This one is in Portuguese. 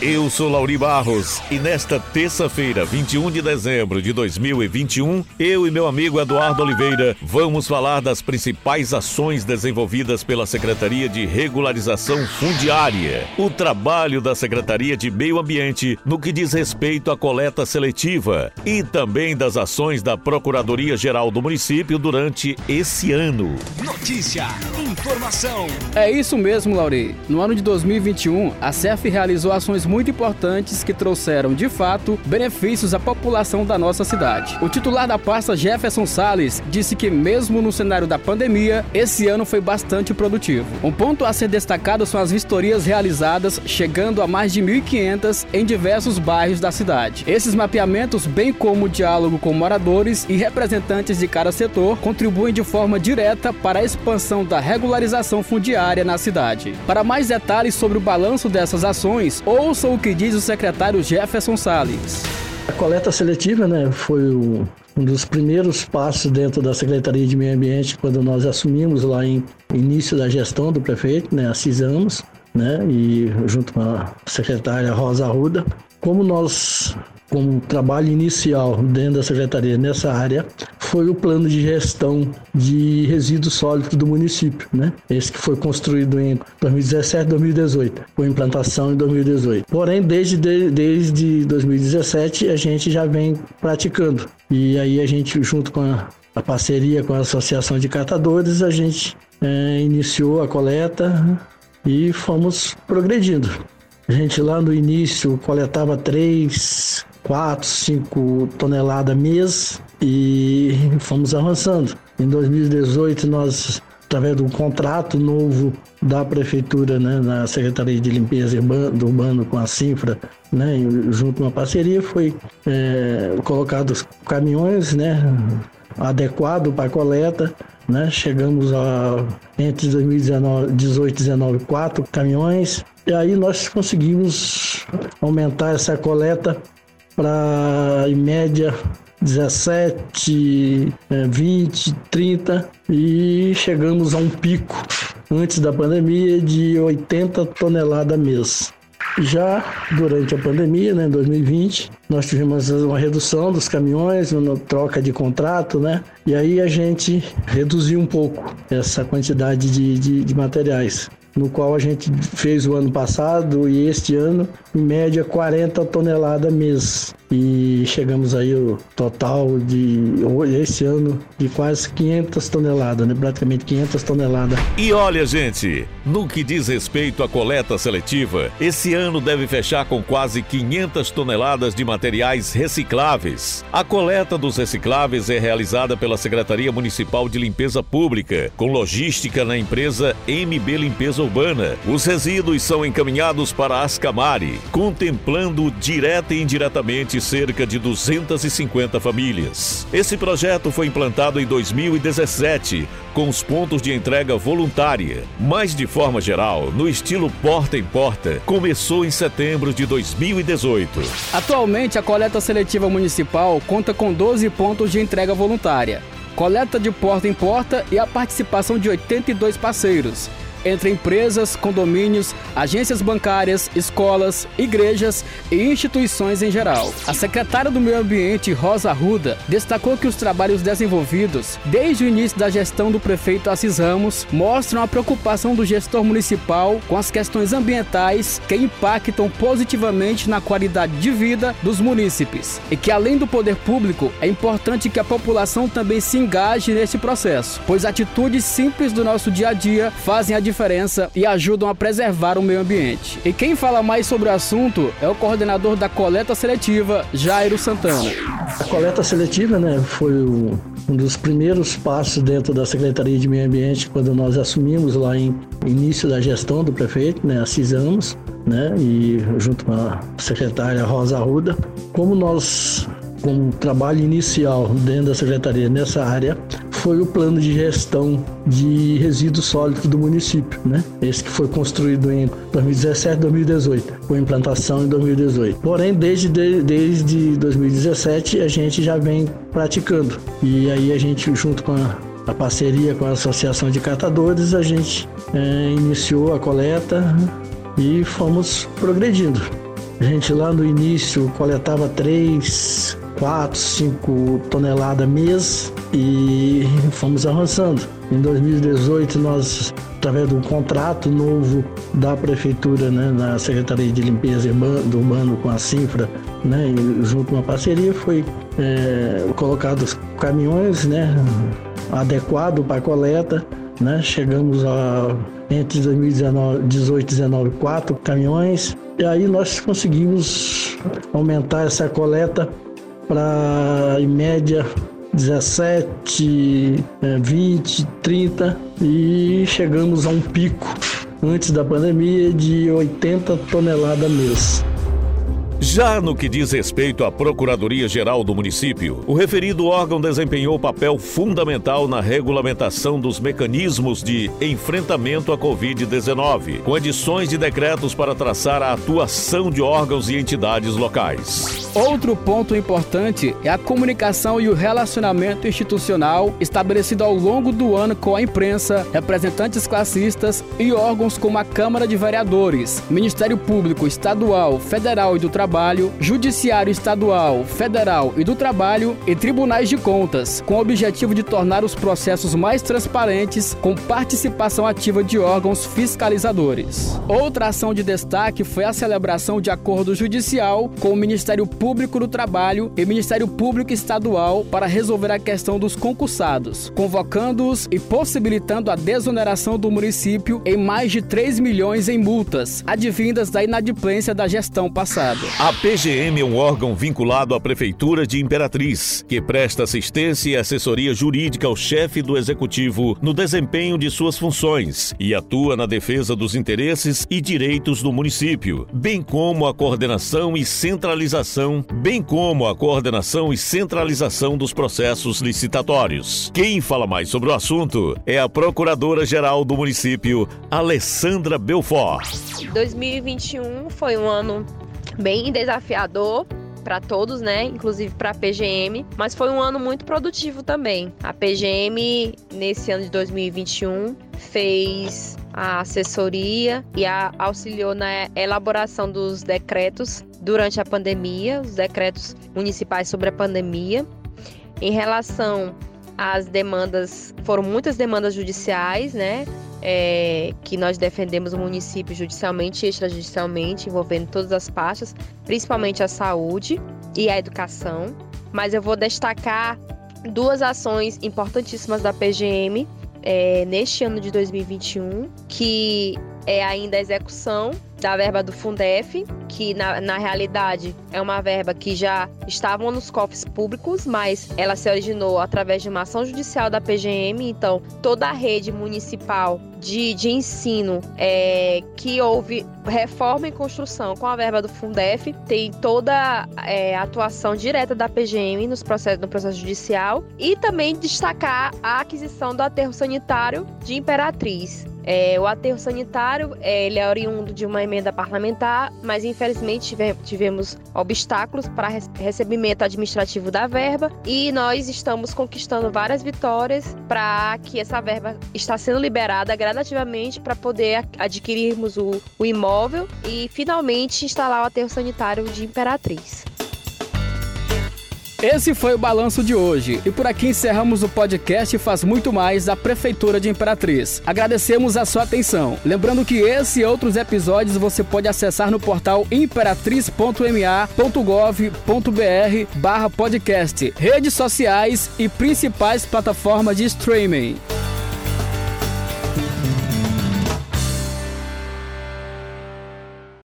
Eu sou Lauri Barros e nesta terça-feira, 21 de dezembro de 2021, eu e meu amigo Eduardo Oliveira vamos falar das principais ações desenvolvidas pela Secretaria de Regularização Fundiária, o trabalho da Secretaria de Meio Ambiente no que diz respeito à coleta seletiva e também das ações da Procuradoria-Geral do município durante esse ano. Notícia, informação. É isso mesmo, Lauri. No ano de 2021, a CEF realizou ações muito importantes que trouxeram, de fato, benefícios à população da nossa cidade. O titular da pasta, Jefferson Sales, disse que, mesmo no cenário da pandemia, esse ano foi bastante produtivo. Um ponto a ser destacado são as vistorias realizadas, chegando a mais de 1.500 em diversos bairros da cidade. Esses mapeamentos, bem como o diálogo com moradores e representantes de cada setor, contribuem de forma direta para a expansão da regularização fundiária na cidade. Para mais detalhes sobre o balanço dessas ações, ouça o que diz o secretário Jefferson Salles. A coleta seletiva né, foi um dos primeiros passos dentro da Secretaria de Meio Ambiente quando nós assumimos lá em início da gestão do prefeito, né, há seis anos, né, e junto com a secretária Rosa Arruda. Como nós como trabalho inicial dentro da secretaria nessa área foi o plano de gestão de resíduos sólidos do município, né? Esse que foi construído em 2017, 2018, com implantação em 2018. Porém, desde desde 2017 a gente já vem praticando e aí a gente junto com a, a parceria com a associação de catadores a gente é, iniciou a coleta e fomos progredindo. A gente lá no início coletava 3, 4, 5 toneladas mês e fomos avançando. Em 2018 nós através de um contrato novo da prefeitura, né, na Secretaria de Limpeza do Urbano com a Cinfra, né, junto uma parceria, foi é, colocados caminhões, né, adequado para coleta, né, chegamos a entre 2018 e 2019 quatro caminhões. E aí nós conseguimos aumentar essa coleta para, em média, 17, 20, 30 e chegamos a um pico antes da pandemia de 80 toneladas mês. Já durante a pandemia, né, em 2020, nós tivemos uma redução dos caminhões, uma troca de contrato, né? E aí a gente reduziu um pouco essa quantidade de, de, de materiais no qual a gente fez o ano passado e este ano, em média 40 toneladas mês. E chegamos aí o total de esse ano de quase 500 toneladas, né? praticamente 500 toneladas. E olha, gente, no que diz respeito à coleta seletiva, esse ano deve fechar com quase 500 toneladas de materiais recicláveis. A coleta dos recicláveis é realizada pela Secretaria Municipal de Limpeza Pública, com logística na empresa MB Limpeza urbana. Os resíduos são encaminhados para Ascamari, contemplando direta e indiretamente cerca de 250 famílias. Esse projeto foi implantado em 2017, com os pontos de entrega voluntária, mas de forma geral, no estilo porta em porta, começou em setembro de 2018. Atualmente, a coleta seletiva municipal conta com 12 pontos de entrega voluntária coleta de porta em porta e a participação de 82 parceiros entre empresas, condomínios, agências bancárias, escolas, igrejas e instituições em geral. A secretária do Meio Ambiente, Rosa Arruda, destacou que os trabalhos desenvolvidos desde o início da gestão do prefeito Assis Ramos mostram a preocupação do gestor municipal com as questões ambientais que impactam positivamente na qualidade de vida dos munícipes e que, além do poder público, é importante que a população também se engaje nesse processo, pois atitudes simples do nosso dia a dia fazem a diferença diferença e ajudam a preservar o meio ambiente. E quem fala mais sobre o assunto é o coordenador da coleta seletiva, Jairo Santana. A coleta seletiva né, foi um dos primeiros passos dentro da Secretaria de Meio Ambiente quando nós assumimos lá em início da gestão do prefeito, né, há seis anos, né, e junto com a secretária Rosa Arruda. Como nós como trabalho inicial dentro da secretaria nessa área foi o plano de gestão de resíduos sólidos do município, né? Esse que foi construído em 2017, 2018, com implantação em 2018. Porém, desde desde 2017 a gente já vem praticando e aí a gente junto com a, a parceria com a associação de catadores a gente é, iniciou a coleta e fomos progredindo. A gente lá no início coletava 3, 4, 5 toneladas mês e fomos avançando. Em 2018 nós através de um contrato novo da prefeitura, né, na Secretaria de Limpeza do Urbano com a Cifra, né, junto com uma parceria, foi é, colocados caminhões, né, adequado para coleta, né, chegamos a entre 2018 e 2019 quatro caminhões e aí nós conseguimos aumentar essa coleta para em média 17, 20, 30 e chegamos a um pico antes da pandemia de 80 toneladas mês. Já no que diz respeito à Procuradoria-Geral do município, o referido órgão desempenhou papel fundamental na regulamentação dos mecanismos de enfrentamento à Covid-19, com edições de decretos para traçar a atuação de órgãos e entidades locais. Outro ponto importante é a comunicação e o relacionamento institucional estabelecido ao longo do ano com a imprensa, representantes classistas e órgãos como a Câmara de Vereadores, Ministério Público Estadual, Federal e do Trabalho Trabalho, Judiciário Estadual, Federal e do Trabalho e Tribunais de Contas, com o objetivo de tornar os processos mais transparentes com participação ativa de órgãos fiscalizadores. Outra ação de destaque foi a celebração de acordo judicial com o Ministério Público do Trabalho e Ministério Público Estadual para resolver a questão dos concursados, convocando-os e possibilitando a desoneração do município em mais de 3 milhões em multas, advindas da inadimplência da gestão passada. A PGM é um órgão vinculado à Prefeitura de Imperatriz, que presta assistência e assessoria jurídica ao chefe do Executivo no desempenho de suas funções e atua na defesa dos interesses e direitos do município, bem como a coordenação e centralização, bem como a coordenação e centralização dos processos licitatórios. Quem fala mais sobre o assunto é a Procuradora-Geral do município, Alessandra Belfort. 2021 foi um ano bem desafiador para todos, né? Inclusive para a PGM, mas foi um ano muito produtivo também. A PGM nesse ano de 2021 fez a assessoria e a, auxiliou na elaboração dos decretos durante a pandemia, os decretos municipais sobre a pandemia. Em relação às demandas, foram muitas demandas judiciais, né? É, que nós defendemos o município judicialmente e extrajudicialmente, envolvendo todas as pastas, principalmente a saúde e a educação. Mas eu vou destacar duas ações importantíssimas da PGM é, neste ano de 2021, que é ainda a execução da verba do Fundef, que na, na realidade é uma verba que já estava nos cofres públicos, mas ela se originou através de uma ação judicial da PGM. Então, toda a rede municipal de, de ensino é, que houve reforma e construção com a verba do Fundef tem toda é, a atuação direta da PGM nos processos, no processo judicial e também destacar a aquisição do aterro sanitário de Imperatriz. É, o aterro sanitário é, ele é oriundo de uma emenda parlamentar, mas infelizmente tive, tivemos obstáculos para recebimento administrativo da verba e nós estamos conquistando várias vitórias para que essa verba está sendo liberada gradativamente para poder adquirirmos o, o imóvel e finalmente instalar o aterro sanitário de Imperatriz. Esse foi o balanço de hoje e por aqui encerramos o podcast Faz Muito Mais da Prefeitura de Imperatriz. Agradecemos a sua atenção. Lembrando que esse e outros episódios você pode acessar no portal imperatriz.ma.gov.br barra podcast, redes sociais e principais plataformas de streaming.